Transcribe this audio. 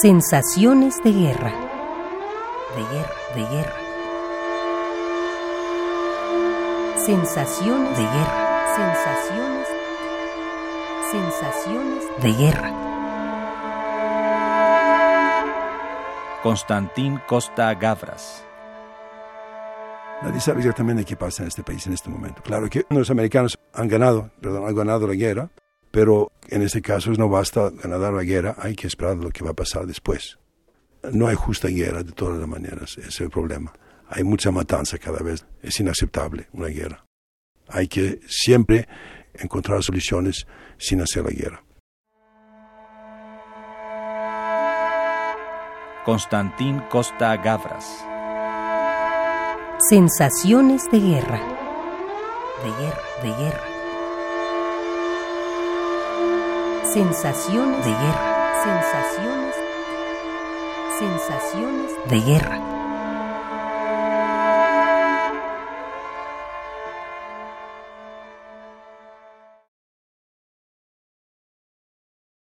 Sensaciones de guerra. De guerra, de guerra. Sensaciones de guerra. Sensaciones. Sensaciones de guerra. Constantín Costa Gavras. Nadie sabe exactamente qué pasa en este país en este momento. Claro que los americanos han ganado, perdón, han ganado la guerra, pero en este caso no basta ganar la guerra, hay que esperar lo que va a pasar después. No hay justa guerra de todas las maneras, ese es el problema. Hay mucha matanza cada vez, es inaceptable una guerra. Hay que siempre encontrar soluciones sin hacer la guerra. Constantín Costa Gavras. Sensaciones de guerra. De guerra, de guerra. Sensaciones de guerra. Sensaciones. Sensaciones de guerra.